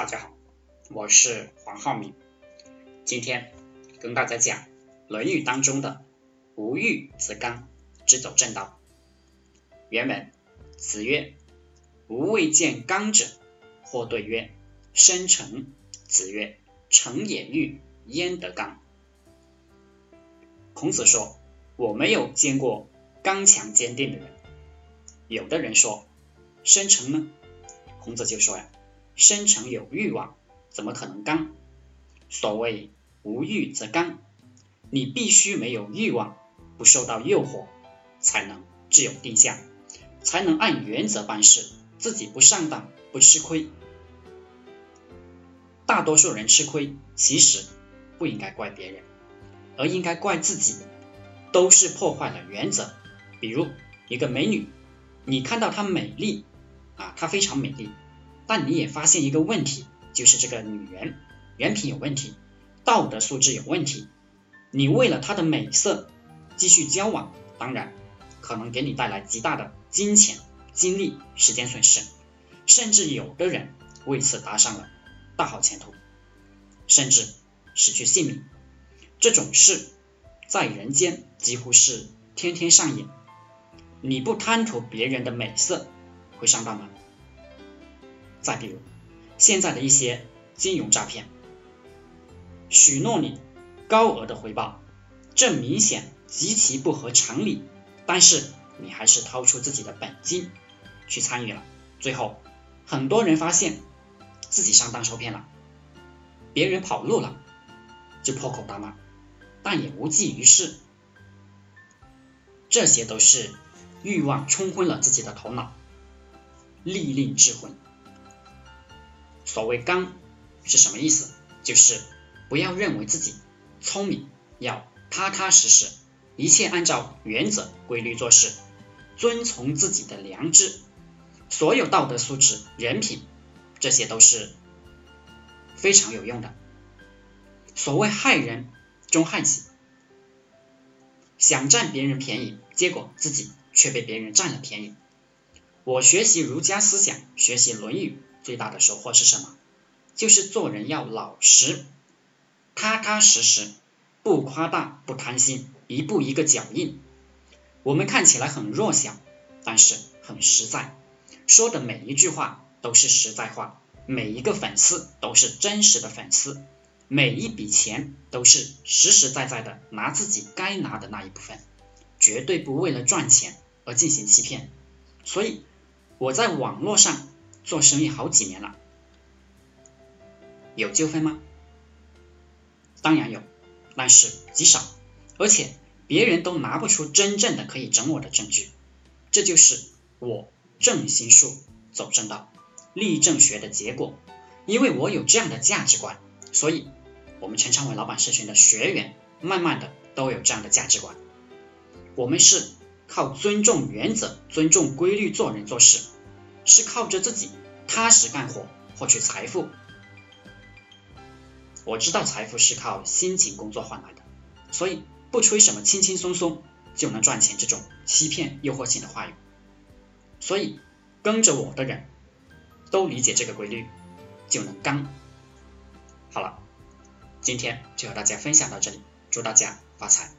大家好，我是黄浩明，今天跟大家讲《论语》当中的“无欲则刚”，直走正道。原文：子曰：“吾未见刚者。”或对曰：“生成。”子曰：“成也欲，焉得刚？”孔子说：“我没有见过刚强坚定的人。”有的人说：“生成呢？”孔子就说呀。生成有欲望，怎么可能刚？所谓无欲则刚，你必须没有欲望，不受到诱惑，才能自有定向，才能按原则办事，自己不上当，不吃亏。大多数人吃亏，其实不应该怪别人，而应该怪自己，都是破坏了原则。比如一个美女，你看到她美丽啊，她非常美丽。但你也发现一个问题，就是这个女人人品有问题，道德素质有问题。你为了她的美色继续交往，当然可能给你带来极大的金钱、精力、时间损失，甚至有的人为此搭上了大好前途，甚至失去性命。这种事在人间几乎是天天上演。你不贪图别人的美色，会上当吗？再比如，现在的一些金融诈骗，许诺你高额的回报，这明显极其不合常理，但是你还是掏出自己的本金去参与了，最后很多人发现自己上当受骗了，别人跑路了，就破口大骂，但也无济于事，这些都是欲望冲昏了自己的头脑，利令智昏。所谓刚是什么意思？就是不要认为自己聪明，要踏踏实实，一切按照原则规律做事，遵从自己的良知，所有道德素质、人品，这些都是非常有用的。所谓害人终害己，想占别人便宜，结果自己却被别人占了便宜。我学习儒家思想，学习《论语》。最大的收获是什么？就是做人要老实、踏踏实实，不夸大、不贪心，一步一个脚印。我们看起来很弱小，但是很实在，说的每一句话都是实在话，每一个粉丝都是真实的粉丝，每一笔钱都是实实在在的拿自己该拿的那一部分，绝对不为了赚钱而进行欺骗。所以我在网络上。做生意好几年了，有纠纷吗？当然有，但是极少，而且别人都拿不出真正的可以整我的证据。这就是我正心术走正道、立正学的结果。因为我有这样的价值观，所以我们陈昌伟老板社群的学员慢慢的都有这样的价值观。我们是靠尊重原则、尊重规律做人做事。是靠着自己踏实干活获取财富。我知道财富是靠辛勤工作换来的，所以不吹什么轻轻松松就能赚钱这种欺骗诱惑性的话语。所以跟着我的人都理解这个规律，就能刚。好了，今天就和大家分享到这里，祝大家发财。